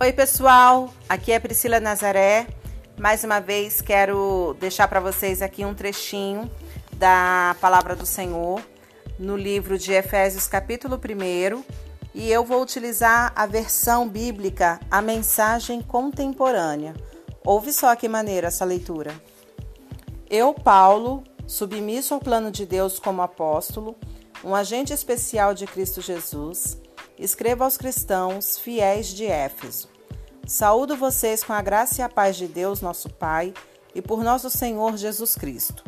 Oi, pessoal. Aqui é Priscila Nazaré. Mais uma vez quero deixar para vocês aqui um trechinho da palavra do Senhor no livro de Efésios, capítulo 1, e eu vou utilizar a versão bíblica, a mensagem contemporânea. Ouve só que maneira essa leitura. Eu, Paulo, submisso ao plano de Deus como apóstolo, um agente especial de Cristo Jesus, escrevo aos cristãos fiéis de Éfeso. Saúdo vocês com a graça e a paz de Deus, nosso Pai, e por nosso Senhor Jesus Cristo.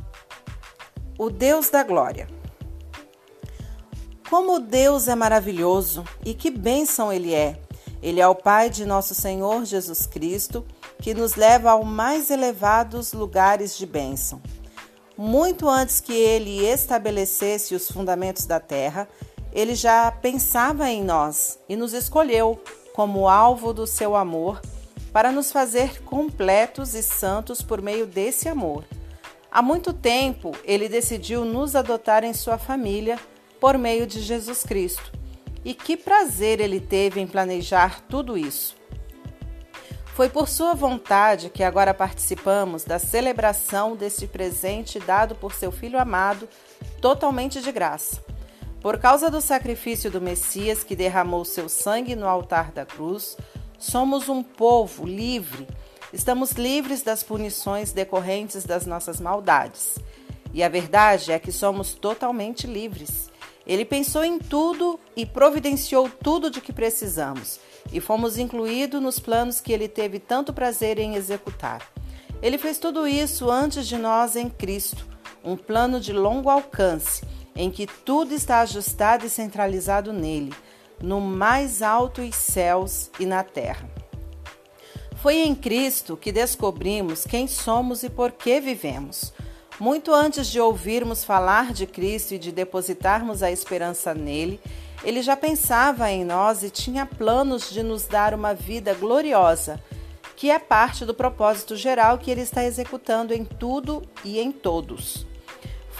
O Deus da Glória. Como Deus é maravilhoso e que bênção Ele é! Ele é o Pai de nosso Senhor Jesus Cristo, que nos leva aos mais elevados lugares de bênção. Muito antes que ele estabelecesse os fundamentos da terra, ele já pensava em nós e nos escolheu como alvo do seu amor para nos fazer completos e santos por meio desse amor. Há muito tempo ele decidiu nos adotar em sua família por meio de Jesus Cristo. E que prazer ele teve em planejar tudo isso. Foi por sua vontade que agora participamos da celebração deste presente dado por seu Filho amado, totalmente de graça. Por causa do sacrifício do Messias que derramou seu sangue no altar da cruz, somos um povo livre. Estamos livres das punições decorrentes das nossas maldades. E a verdade é que somos totalmente livres. Ele pensou em tudo e providenciou tudo de que precisamos, e fomos incluídos nos planos que ele teve tanto prazer em executar. Ele fez tudo isso antes de nós em Cristo, um plano de longo alcance em que tudo está ajustado e centralizado nele, no mais altos céus e na terra. Foi em Cristo que descobrimos quem somos e por que vivemos. Muito antes de ouvirmos falar de Cristo e de depositarmos a esperança nele, ele já pensava em nós e tinha planos de nos dar uma vida gloriosa, que é parte do propósito geral que ele está executando em tudo e em todos.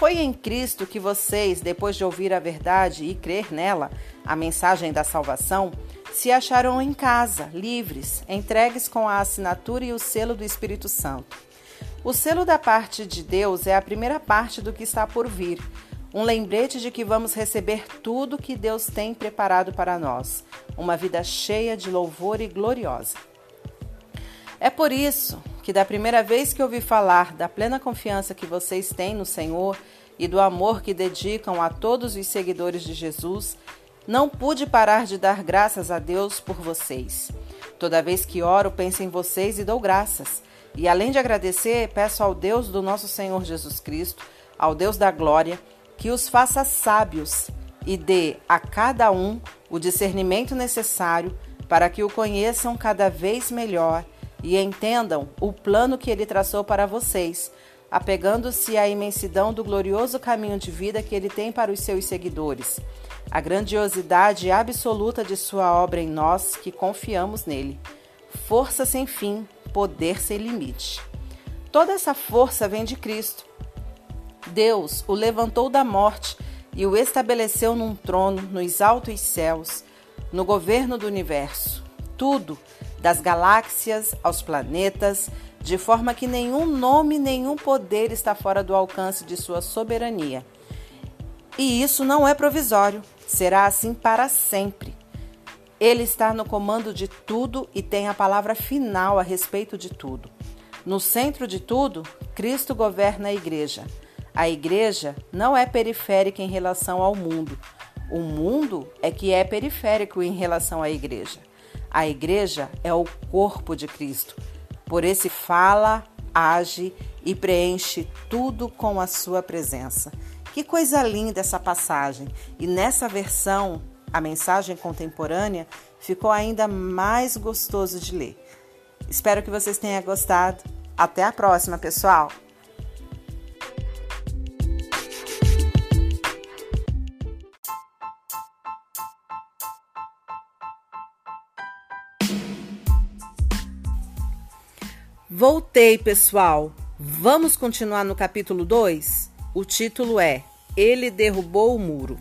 Foi em Cristo que vocês, depois de ouvir a verdade e crer nela, a mensagem da salvação, se acharam em casa, livres, entregues com a assinatura e o selo do Espírito Santo. O selo da parte de Deus é a primeira parte do que está por vir, um lembrete de que vamos receber tudo que Deus tem preparado para nós, uma vida cheia de louvor e gloriosa. É por isso que da primeira vez que ouvi falar da plena confiança que vocês têm no Senhor e do amor que dedicam a todos os seguidores de Jesus, não pude parar de dar graças a Deus por vocês. Toda vez que oro, penso em vocês e dou graças. E além de agradecer, peço ao Deus do nosso Senhor Jesus Cristo, ao Deus da glória, que os faça sábios e dê a cada um o discernimento necessário para que o conheçam cada vez melhor e entendam o plano que ele traçou para vocês, apegando-se à imensidão do glorioso caminho de vida que ele tem para os seus seguidores, a grandiosidade absoluta de sua obra em nós que confiamos nele. Força sem fim, poder sem limite. Toda essa força vem de Cristo. Deus o levantou da morte e o estabeleceu num trono nos altos céus, no governo do universo. Tudo das galáxias aos planetas, de forma que nenhum nome, nenhum poder está fora do alcance de sua soberania. E isso não é provisório, será assim para sempre. Ele está no comando de tudo e tem a palavra final a respeito de tudo. No centro de tudo, Cristo governa a igreja. A igreja não é periférica em relação ao mundo. O mundo é que é periférico em relação à igreja. A igreja é o corpo de Cristo. Por esse fala, age e preenche tudo com a sua presença. Que coisa linda essa passagem! E nessa versão, a mensagem contemporânea, ficou ainda mais gostoso de ler. Espero que vocês tenham gostado. Até a próxima, pessoal! Voltei, pessoal. Vamos continuar no capítulo 2? O título é Ele derrubou o muro.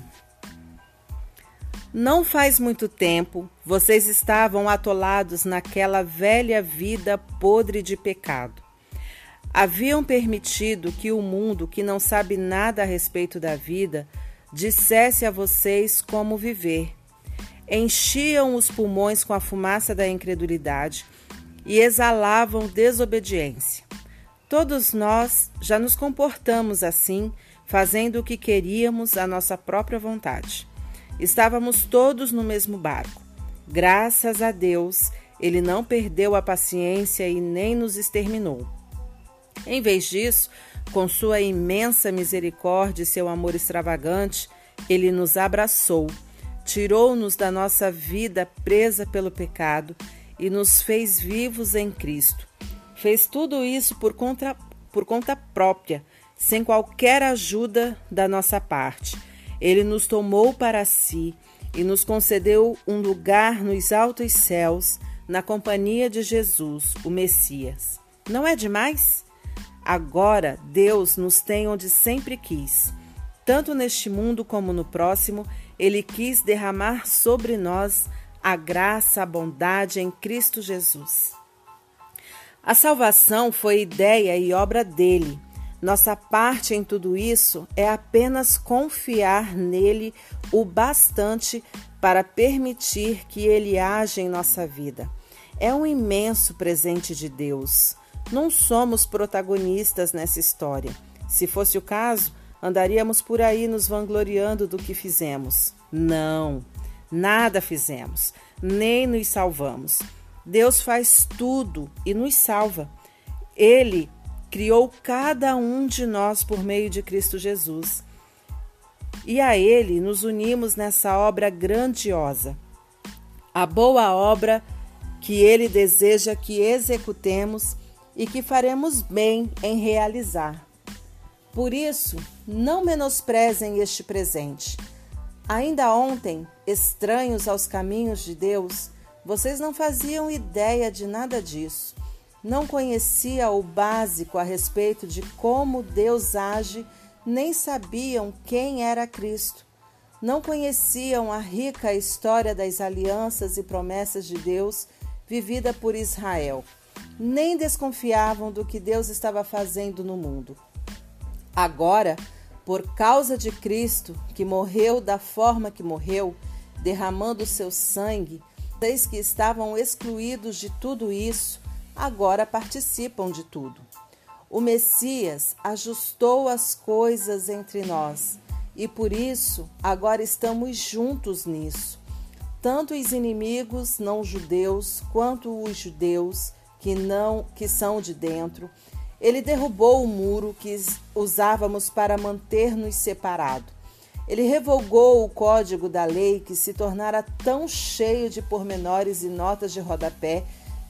Não faz muito tempo, vocês estavam atolados naquela velha vida podre de pecado. Haviam permitido que o mundo, que não sabe nada a respeito da vida, dissesse a vocês como viver. Enchiam os pulmões com a fumaça da incredulidade e exalavam desobediência. Todos nós já nos comportamos assim, fazendo o que queríamos à nossa própria vontade. Estávamos todos no mesmo barco. Graças a Deus, ele não perdeu a paciência e nem nos exterminou. Em vez disso, com sua imensa misericórdia e seu amor extravagante, ele nos abraçou, tirou-nos da nossa vida presa pelo pecado e nos fez vivos em Cristo. Fez tudo isso por conta, por conta própria, sem qualquer ajuda da nossa parte. Ele nos tomou para si e nos concedeu um lugar nos altos céus, na companhia de Jesus, o Messias. Não é demais? Agora Deus nos tem onde sempre quis. Tanto neste mundo como no próximo, Ele quis derramar sobre nós a graça, a bondade em Cristo Jesus. A salvação foi ideia e obra dele nossa parte em tudo isso é apenas confiar nele o bastante para permitir que ele age em nossa vida. É um imenso presente de Deus. Não somos protagonistas nessa história. Se fosse o caso, andaríamos por aí nos vangloriando do que fizemos. Não, nada fizemos, nem nos salvamos. Deus faz tudo e nos salva. Ele criou cada um de nós por meio de Cristo Jesus. E a Ele nos unimos nessa obra grandiosa, a boa obra que Ele deseja que executemos e que faremos bem em realizar. Por isso, não menosprezem este presente. Ainda ontem, estranhos aos caminhos de Deus, vocês não faziam ideia de nada disso não conhecia o básico a respeito de como Deus age, nem sabiam quem era Cristo. Não conheciam a rica história das alianças e promessas de Deus vivida por Israel, nem desconfiavam do que Deus estava fazendo no mundo. Agora, por causa de Cristo, que morreu da forma que morreu, derramando seu sangue, desde que estavam excluídos de tudo isso, agora participam de tudo. O Messias ajustou as coisas entre nós e por isso agora estamos juntos nisso. Tanto os inimigos não judeus quanto os judeus que não que são de dentro, ele derrubou o muro que usávamos para manter-nos separados. Ele revogou o código da lei que se tornara tão cheio de pormenores e notas de rodapé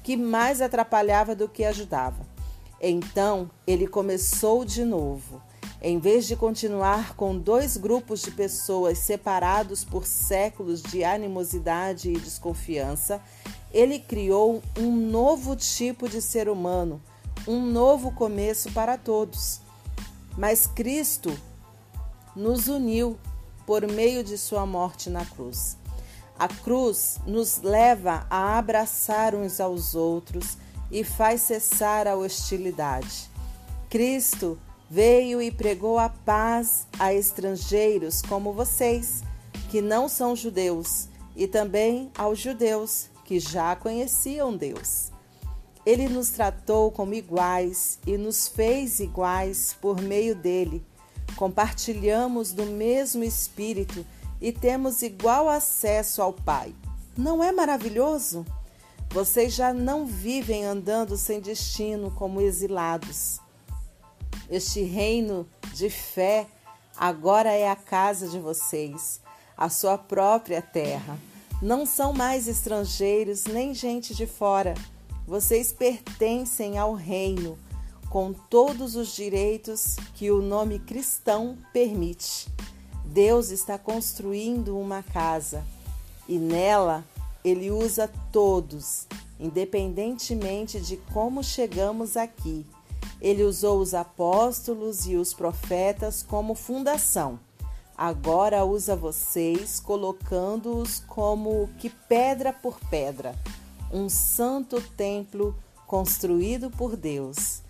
que mais atrapalhava do que ajudava. Então ele começou de novo. Em vez de continuar com dois grupos de pessoas separados por séculos de animosidade e desconfiança, ele criou um novo tipo de ser humano, um novo começo para todos. Mas Cristo nos uniu por meio de sua morte na cruz. A cruz nos leva a abraçar uns aos outros e faz cessar a hostilidade. Cristo veio e pregou a paz a estrangeiros como vocês, que não são judeus, e também aos judeus que já conheciam Deus. Ele nos tratou como iguais e nos fez iguais por meio dele. Compartilhamos do mesmo Espírito e temos igual acesso ao Pai. Não é maravilhoso? Vocês já não vivem andando sem destino como exilados. Este reino de fé agora é a casa de vocês, a sua própria terra. Não são mais estrangeiros nem gente de fora. Vocês pertencem ao reino, com todos os direitos que o nome cristão permite. Deus está construindo uma casa e nela ele usa todos, independentemente de como chegamos aqui. Ele usou os apóstolos e os profetas como fundação. agora usa vocês, colocando-os como que pedra por pedra, um santo templo construído por Deus.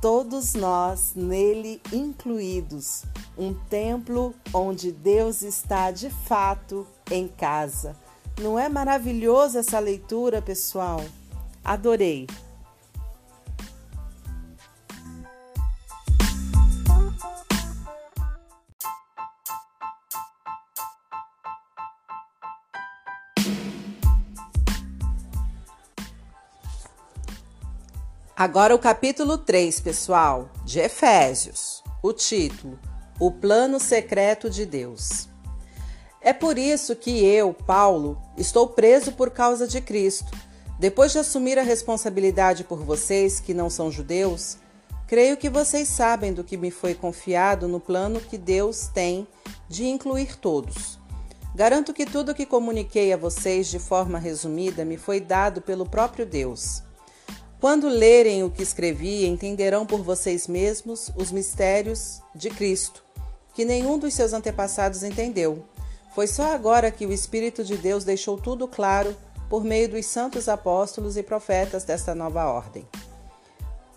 Todos nós nele incluídos, um templo onde Deus está de fato em casa. Não é maravilhoso essa leitura, pessoal? Adorei! Agora o capítulo 3, pessoal, de Efésios. O título: O plano secreto de Deus. É por isso que eu, Paulo, estou preso por causa de Cristo. Depois de assumir a responsabilidade por vocês que não são judeus, creio que vocês sabem do que me foi confiado no plano que Deus tem de incluir todos. Garanto que tudo o que comuniquei a vocês de forma resumida me foi dado pelo próprio Deus. Quando lerem o que escrevi, entenderão por vocês mesmos os mistérios de Cristo, que nenhum dos seus antepassados entendeu. Foi só agora que o Espírito de Deus deixou tudo claro por meio dos santos apóstolos e profetas desta nova ordem.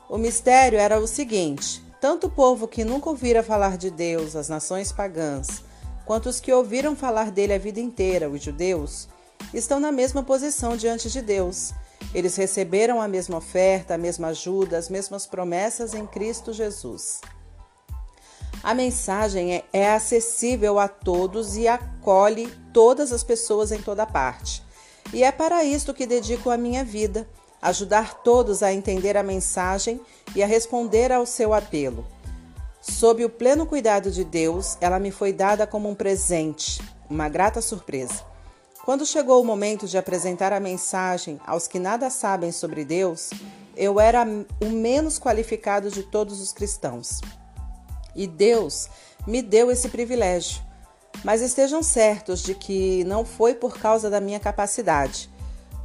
O mistério era o seguinte: tanto o povo que nunca ouvira falar de Deus, as nações pagãs, quanto os que ouviram falar dele a vida inteira, os judeus, estão na mesma posição diante de Deus eles receberam a mesma oferta, a mesma ajuda, as mesmas promessas em Cristo Jesus. A mensagem é, é, acessível a todos e acolhe todas as pessoas em toda parte. E é para isto que dedico a minha vida, ajudar todos a entender a mensagem e a responder ao seu apelo. Sob o pleno cuidado de Deus, ela me foi dada como um presente, uma grata surpresa. Quando chegou o momento de apresentar a mensagem aos que nada sabem sobre Deus, eu era o menos qualificado de todos os cristãos. E Deus me deu esse privilégio. Mas estejam certos de que não foi por causa da minha capacidade.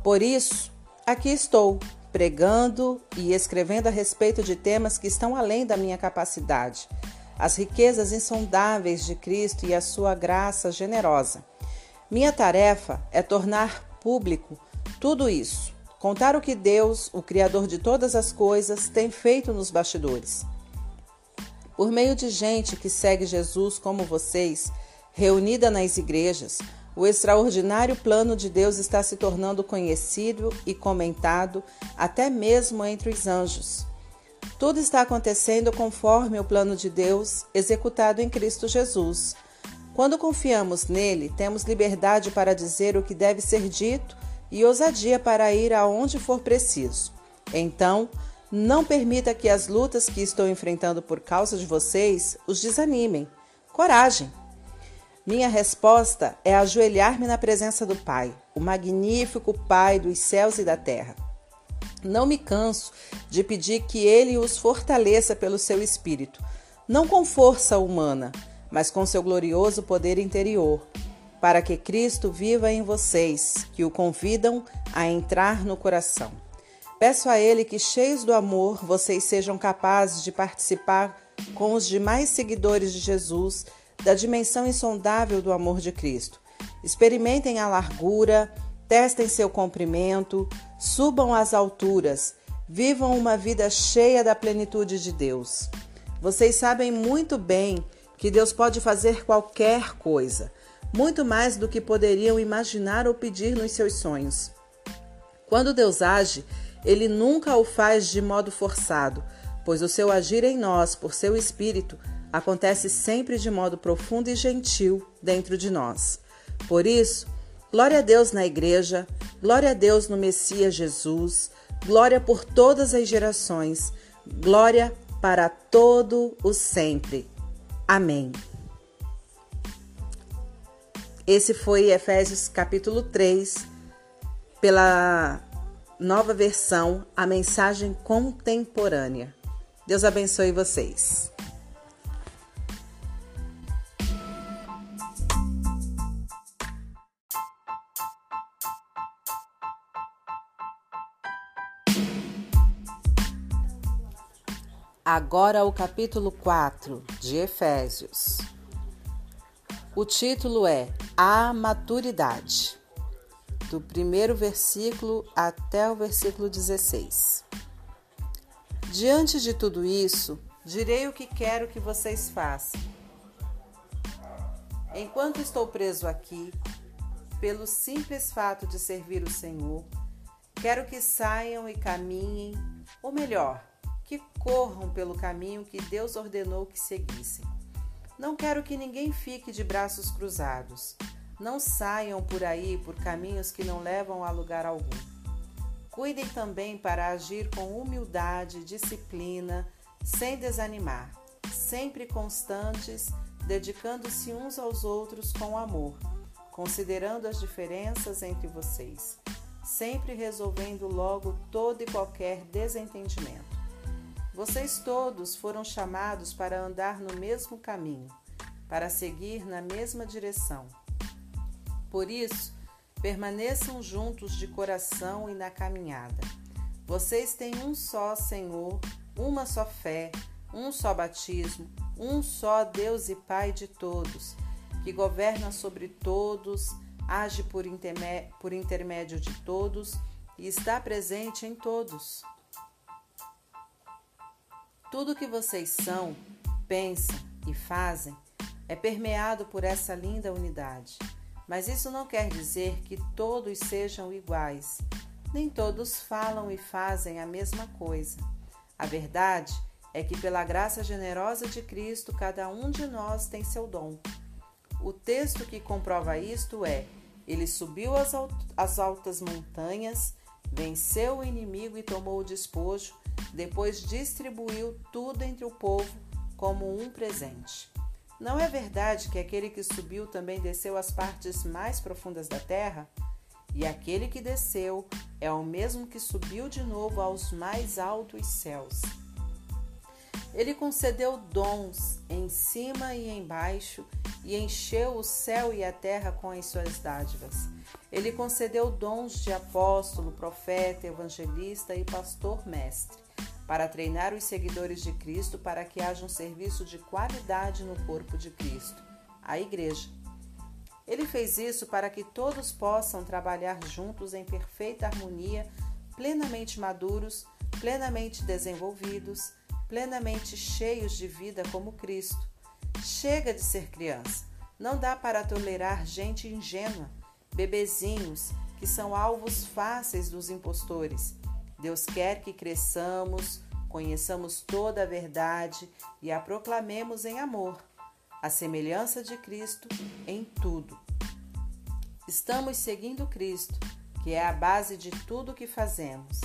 Por isso, aqui estou, pregando e escrevendo a respeito de temas que estão além da minha capacidade. As riquezas insondáveis de Cristo e a sua graça generosa. Minha tarefa é tornar público tudo isso, contar o que Deus, o Criador de todas as coisas, tem feito nos bastidores. Por meio de gente que segue Jesus como vocês, reunida nas igrejas, o extraordinário plano de Deus está se tornando conhecido e comentado até mesmo entre os anjos. Tudo está acontecendo conforme o plano de Deus executado em Cristo Jesus. Quando confiamos nele, temos liberdade para dizer o que deve ser dito e ousadia para ir aonde for preciso. Então, não permita que as lutas que estou enfrentando por causa de vocês os desanimem. Coragem! Minha resposta é ajoelhar-me na presença do Pai, o magnífico Pai dos céus e da terra. Não me canso de pedir que Ele os fortaleça pelo seu espírito, não com força humana, mas com seu glorioso poder interior, para que Cristo viva em vocês, que o convidam a entrar no coração. Peço a Ele que, cheios do amor, vocês sejam capazes de participar com os demais seguidores de Jesus da dimensão insondável do amor de Cristo. Experimentem a largura, testem seu comprimento, subam às alturas, vivam uma vida cheia da plenitude de Deus. Vocês sabem muito bem que Deus pode fazer qualquer coisa, muito mais do que poderiam imaginar ou pedir nos seus sonhos. Quando Deus age, ele nunca o faz de modo forçado, pois o seu agir em nós, por seu espírito, acontece sempre de modo profundo e gentil dentro de nós. Por isso, glória a Deus na igreja, glória a Deus no Messias Jesus, glória por todas as gerações, glória para todo o sempre. Amém. Esse foi Efésios capítulo 3, pela nova versão, a mensagem contemporânea. Deus abençoe vocês. Agora o capítulo 4 de Efésios. O título é A Maturidade, do primeiro versículo até o versículo 16. Diante de tudo isso, direi o que quero que vocês façam. Enquanto estou preso aqui, pelo simples fato de servir o Senhor, quero que saiam e caminhem, ou melhor, que corram pelo caminho que Deus ordenou que seguissem. Não quero que ninguém fique de braços cruzados. Não saiam por aí por caminhos que não levam a lugar algum. Cuidem também para agir com humildade, disciplina, sem desanimar, sempre constantes, dedicando-se uns aos outros com amor, considerando as diferenças entre vocês, sempre resolvendo logo todo e qualquer desentendimento. Vocês todos foram chamados para andar no mesmo caminho, para seguir na mesma direção. Por isso, permaneçam juntos de coração e na caminhada. Vocês têm um só Senhor, uma só fé, um só batismo, um só Deus e Pai de todos, que governa sobre todos, age por, intermédio de todos e está presente em todos. Tudo que vocês são, pensam e fazem é permeado por essa linda unidade. Mas isso não quer dizer que todos sejam iguais. Nem todos falam e fazem a mesma coisa. A verdade é que, pela graça generosa de Cristo, cada um de nós tem seu dom. O texto que comprova isto é: Ele subiu as altas montanhas, venceu o inimigo e tomou o despojo depois distribuiu tudo entre o povo como um presente. Não é verdade que aquele que subiu também desceu às partes mais profundas da terra? E aquele que desceu é o mesmo que subiu de novo aos mais altos céus. Ele concedeu dons em cima e embaixo e encheu o céu e a terra com as suas dádivas. Ele concedeu dons de apóstolo, profeta, evangelista e pastor-mestre para treinar os seguidores de Cristo para que haja um serviço de qualidade no corpo de Cristo, a Igreja. Ele fez isso para que todos possam trabalhar juntos em perfeita harmonia, plenamente maduros, plenamente desenvolvidos, plenamente cheios de vida como Cristo. Chega de ser criança. Não dá para tolerar gente ingênua, bebezinhos que são alvos fáceis dos impostores Deus quer que cresçamos, conheçamos toda a verdade e a proclamemos em amor, a semelhança de Cristo em tudo. Estamos seguindo Cristo, que é a base de tudo o que fazemos.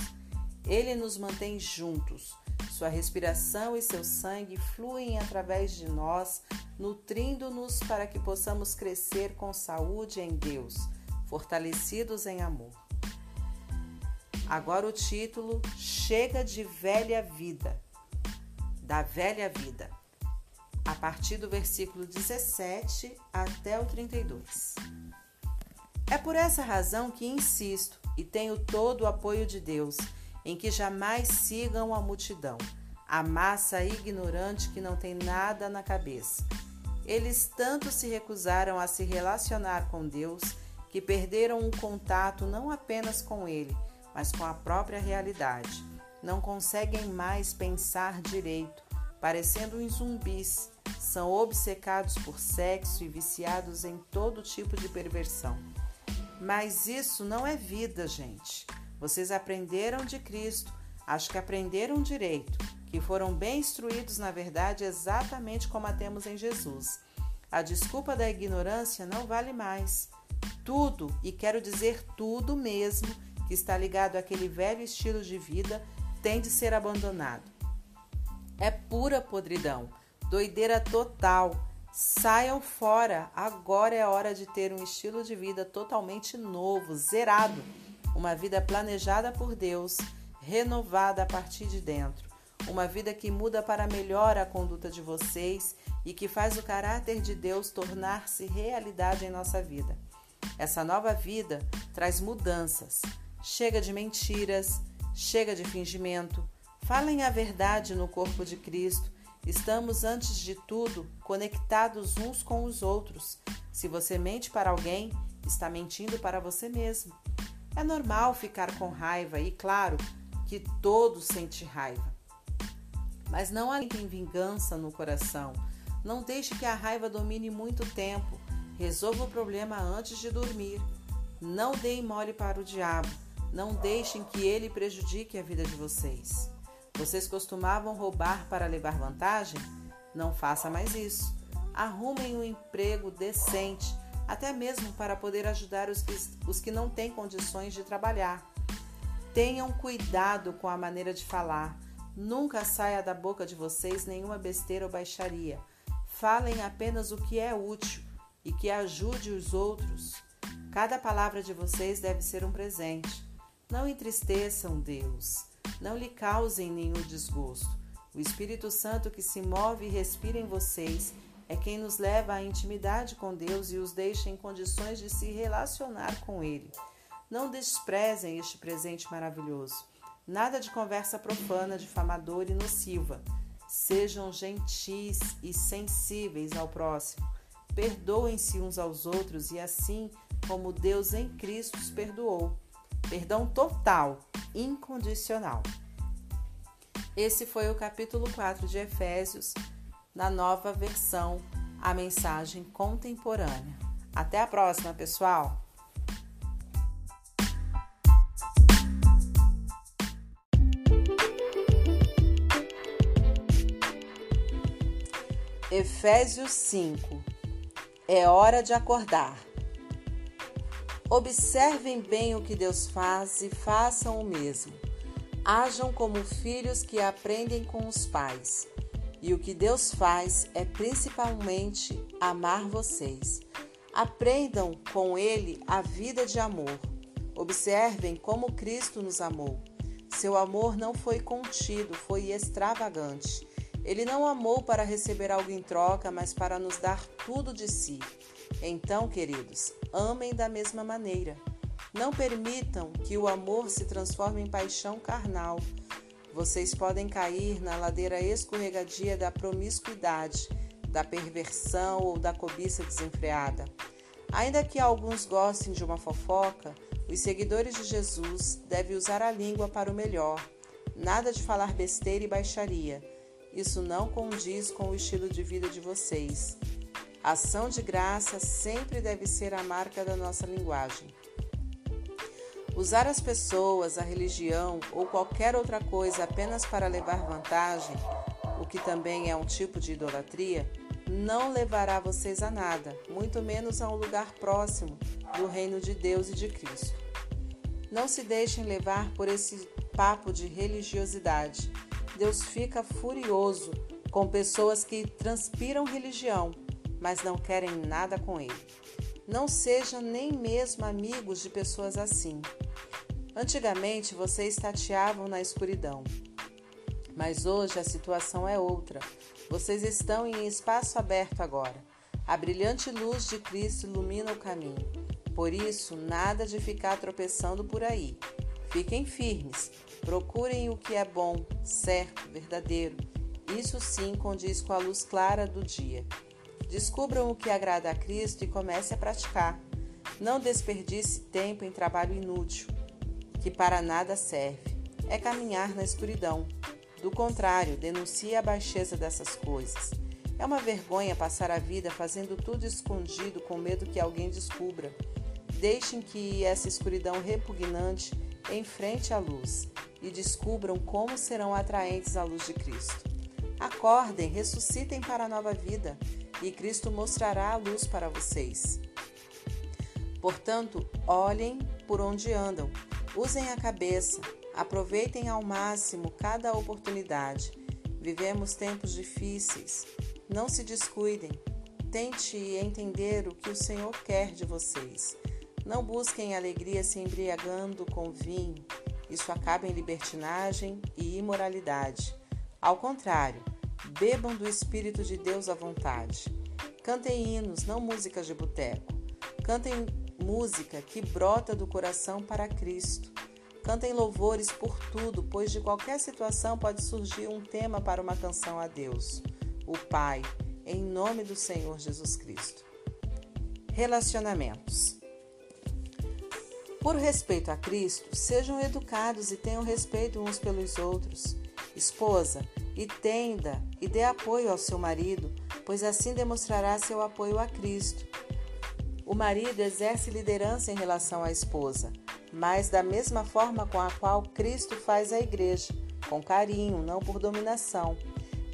Ele nos mantém juntos. Sua respiração e seu sangue fluem através de nós, nutrindo-nos para que possamos crescer com saúde em Deus, fortalecidos em amor. Agora o título Chega de Velha Vida, da Velha Vida, a partir do versículo 17 até o 32. É por essa razão que insisto e tenho todo o apoio de Deus em que jamais sigam a multidão, a massa ignorante que não tem nada na cabeça. Eles tanto se recusaram a se relacionar com Deus que perderam o contato não apenas com Ele, mas com a própria realidade. Não conseguem mais pensar direito, parecendo uns zumbis. São obcecados por sexo e viciados em todo tipo de perversão. Mas isso não é vida, gente. Vocês aprenderam de Cristo, acho que aprenderam direito, que foram bem instruídos na verdade exatamente como a temos em Jesus. A desculpa da ignorância não vale mais. Tudo, e quero dizer tudo mesmo, que está ligado àquele velho estilo de vida tem de ser abandonado. É pura podridão, doideira total. Saiam fora, agora é hora de ter um estilo de vida totalmente novo, zerado. Uma vida planejada por Deus, renovada a partir de dentro. Uma vida que muda para melhor a conduta de vocês e que faz o caráter de Deus tornar-se realidade em nossa vida. Essa nova vida traz mudanças, Chega de mentiras, chega de fingimento. Falem a verdade no corpo de Cristo. Estamos, antes de tudo, conectados uns com os outros. Se você mente para alguém, está mentindo para você mesmo. É normal ficar com raiva e, claro, que todos sentem raiva. Mas não há vingança no coração. Não deixe que a raiva domine muito tempo. Resolva o problema antes de dormir. Não deem mole para o diabo. Não deixem que ele prejudique a vida de vocês. Vocês costumavam roubar para levar vantagem? Não faça mais isso. Arrumem um emprego decente, até mesmo para poder ajudar os que, os que não têm condições de trabalhar. Tenham cuidado com a maneira de falar. Nunca saia da boca de vocês nenhuma besteira ou baixaria. Falem apenas o que é útil e que ajude os outros. Cada palavra de vocês deve ser um presente. Não entristeçam Deus. Não lhe causem nenhum desgosto. O Espírito Santo que se move e respira em vocês é quem nos leva à intimidade com Deus e os deixa em condições de se relacionar com Ele. Não desprezem este presente maravilhoso. Nada de conversa profana, difamadora e nociva. Sejam gentis e sensíveis ao próximo. Perdoem-se uns aos outros e assim como Deus em Cristo os perdoou. Perdão total, incondicional. Esse foi o capítulo 4 de Efésios, na nova versão, a mensagem contemporânea. Até a próxima, pessoal! Efésios 5 É hora de acordar. Observem bem o que Deus faz e façam o mesmo. Ajam como filhos que aprendem com os pais. E o que Deus faz é principalmente amar vocês. Aprendam com Ele a vida de amor. Observem como Cristo nos amou. Seu amor não foi contido, foi extravagante. Ele não amou para receber algo em troca, mas para nos dar tudo de si. Então, queridos, amem da mesma maneira. Não permitam que o amor se transforme em paixão carnal. Vocês podem cair na ladeira escorregadia da promiscuidade, da perversão ou da cobiça desenfreada. Ainda que alguns gostem de uma fofoca, os seguidores de Jesus devem usar a língua para o melhor. Nada de falar besteira e baixaria isso não condiz com o estilo de vida de vocês. Ação de graça sempre deve ser a marca da nossa linguagem. Usar as pessoas, a religião ou qualquer outra coisa apenas para levar vantagem, o que também é um tipo de idolatria, não levará vocês a nada, muito menos a um lugar próximo do reino de Deus e de Cristo. Não se deixem levar por esse papo de religiosidade Deus fica furioso com pessoas que transpiram religião, mas não querem nada com Ele. Não sejam nem mesmo amigos de pessoas assim. Antigamente vocês tateavam na escuridão, mas hoje a situação é outra. Vocês estão em espaço aberto agora. A brilhante luz de Cristo ilumina o caminho. Por isso, nada de ficar tropeçando por aí. Fiquem firmes, procurem o que é bom, certo, verdadeiro. Isso sim condiz com a luz clara do dia. Descubram o que agrada a Cristo e comece a praticar. Não desperdice tempo em trabalho inútil, que para nada serve. É caminhar na escuridão. Do contrário, denuncie a baixeza dessas coisas. É uma vergonha passar a vida fazendo tudo escondido com medo que alguém descubra. Deixem que essa escuridão repugnante em frente à luz e descubram como serão atraentes à luz de Cristo. Acordem, ressuscitem para a nova vida e Cristo mostrará a luz para vocês. Portanto, olhem por onde andam, usem a cabeça, aproveitem ao máximo cada oportunidade. Vivemos tempos difíceis. Não se descuidem. Tente entender o que o Senhor quer de vocês. Não busquem alegria se embriagando com vinho, isso acaba em libertinagem e imoralidade. Ao contrário, bebam do Espírito de Deus à vontade. Cantem hinos, não músicas de boteco. Cantem música que brota do coração para Cristo. Cantem louvores por tudo, pois de qualquer situação pode surgir um tema para uma canção a Deus, o Pai, em nome do Senhor Jesus Cristo. Relacionamentos. Por respeito a Cristo, sejam educados e tenham respeito uns pelos outros. Esposa, e tenda e dê apoio ao seu marido, pois assim demonstrará seu apoio a Cristo. O marido exerce liderança em relação à esposa, mas da mesma forma com a qual Cristo faz a igreja, com carinho, não por dominação.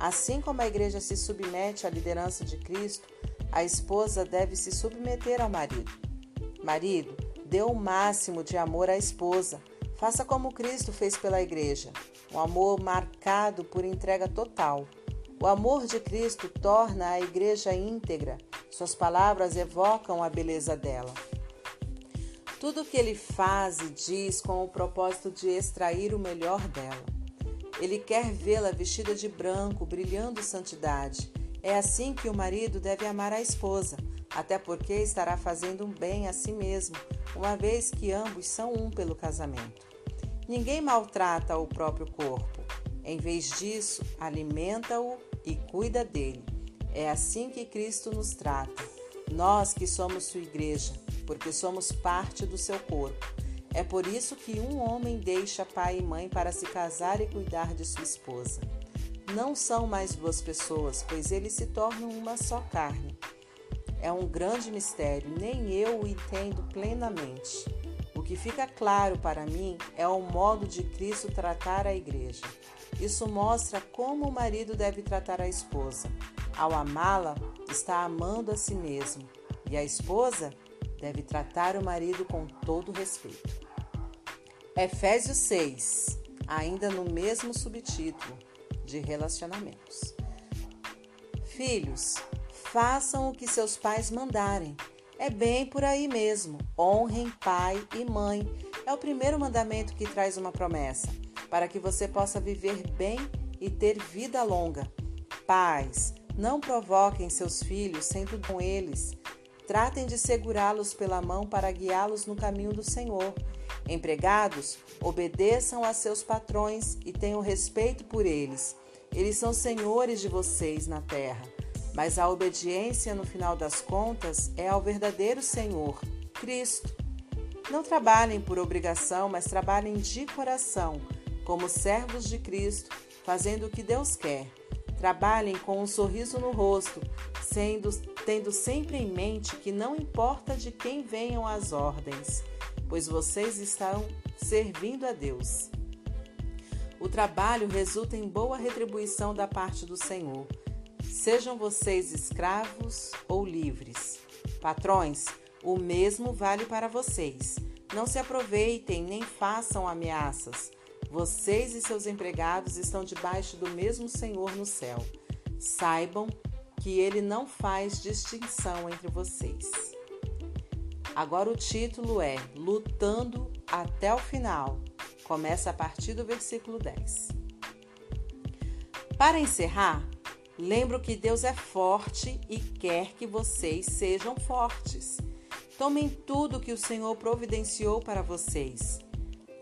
Assim como a igreja se submete à liderança de Cristo, a esposa deve se submeter ao marido. Marido, dê o máximo de amor à esposa. Faça como Cristo fez pela igreja, um amor marcado por entrega total. O amor de Cristo torna a igreja íntegra. Suas palavras evocam a beleza dela. Tudo o que ele faz e diz com o propósito de extrair o melhor dela. Ele quer vê-la vestida de branco, brilhando santidade. É assim que o marido deve amar a esposa, até porque estará fazendo um bem a si mesmo, uma vez que ambos são um pelo casamento. Ninguém maltrata o próprio corpo. Em vez disso, alimenta-o e cuida dele. É assim que Cristo nos trata. Nós que somos sua igreja, porque somos parte do seu corpo. É por isso que um homem deixa pai e mãe para se casar e cuidar de sua esposa. Não são mais duas pessoas, pois eles se tornam uma só carne. É um grande mistério, nem eu o entendo plenamente que fica claro para mim é o modo de Cristo tratar a igreja. Isso mostra como o marido deve tratar a esposa. Ao amá-la, está amando a si mesmo, e a esposa deve tratar o marido com todo respeito. Efésios 6, ainda no mesmo subtítulo de relacionamentos. Filhos, façam o que seus pais mandarem é bem por aí mesmo. Honrem pai e mãe. É o primeiro mandamento que traz uma promessa, para que você possa viver bem e ter vida longa. Pais, não provoquem seus filhos sendo com eles. Tratem de segurá-los pela mão para guiá-los no caminho do Senhor. Empregados, obedeçam a seus patrões e tenham respeito por eles. Eles são senhores de vocês na terra. Mas a obediência, no final das contas, é ao verdadeiro Senhor, Cristo. Não trabalhem por obrigação, mas trabalhem de coração, como servos de Cristo, fazendo o que Deus quer. Trabalhem com um sorriso no rosto, sendo, tendo sempre em mente que não importa de quem venham as ordens, pois vocês estão servindo a Deus. O trabalho resulta em boa retribuição da parte do Senhor. Sejam vocês escravos ou livres. Patrões, o mesmo vale para vocês. Não se aproveitem nem façam ameaças. Vocês e seus empregados estão debaixo do mesmo Senhor no céu. Saibam que ele não faz distinção entre vocês. Agora o título é Lutando até o final. Começa a partir do versículo 10. Para encerrar, Lembro que Deus é forte e quer que vocês sejam fortes. Tomem tudo que o Senhor providenciou para vocês.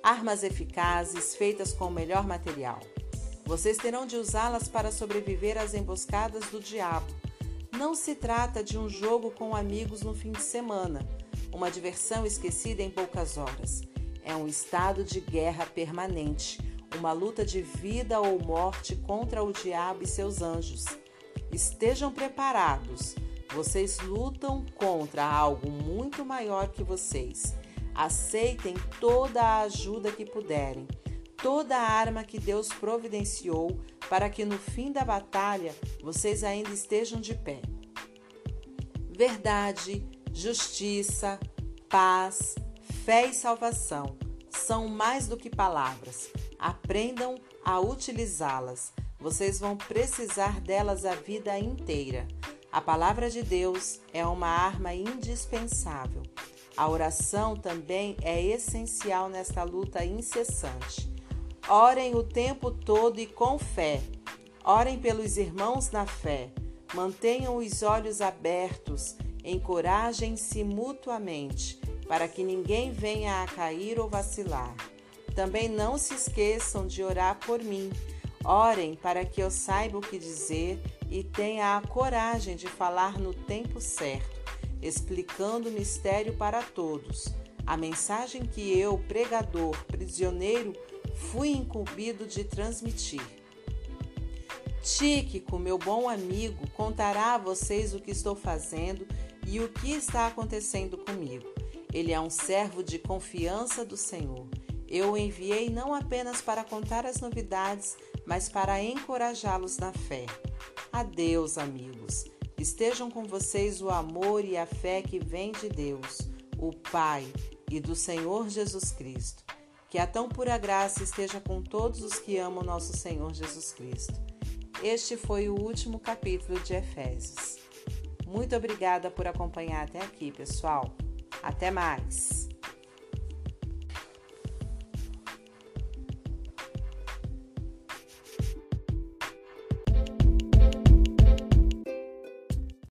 Armas eficazes feitas com o melhor material. Vocês terão de usá-las para sobreviver às emboscadas do diabo. Não se trata de um jogo com amigos no fim de semana, uma diversão esquecida em poucas horas. É um estado de guerra permanente uma luta de vida ou morte contra o diabo e seus anjos. Estejam preparados. Vocês lutam contra algo muito maior que vocês. Aceitem toda a ajuda que puderem, toda a arma que Deus providenciou para que no fim da batalha vocês ainda estejam de pé. Verdade, justiça, paz, fé e salvação são mais do que palavras Aprendam a utilizá-las. Vocês vão precisar delas a vida inteira. A palavra de Deus é uma arma indispensável. A oração também é essencial nesta luta incessante. Orem o tempo todo e com fé. Orem pelos irmãos na fé. Mantenham os olhos abertos. Encorajem-se mutuamente, para que ninguém venha a cair ou vacilar. Também não se esqueçam de orar por mim. Orem para que eu saiba o que dizer e tenha a coragem de falar no tempo certo. explicando o mistério para todos, a mensagem que eu, pregador, prisioneiro, fui incumbido de transmitir. Tíquico, meu bom amigo, contará a vocês o que estou fazendo e o que está acontecendo comigo. Ele é um servo de confiança do Senhor. Eu o enviei não apenas para contar as novidades, mas para encorajá-los na fé. Adeus, amigos. Estejam com vocês o amor e a fé que vem de Deus, o Pai e do Senhor Jesus Cristo. Que a tão pura graça esteja com todos os que amam nosso Senhor Jesus Cristo. Este foi o último capítulo de Efésios. Muito obrigada por acompanhar até aqui, pessoal. Até mais!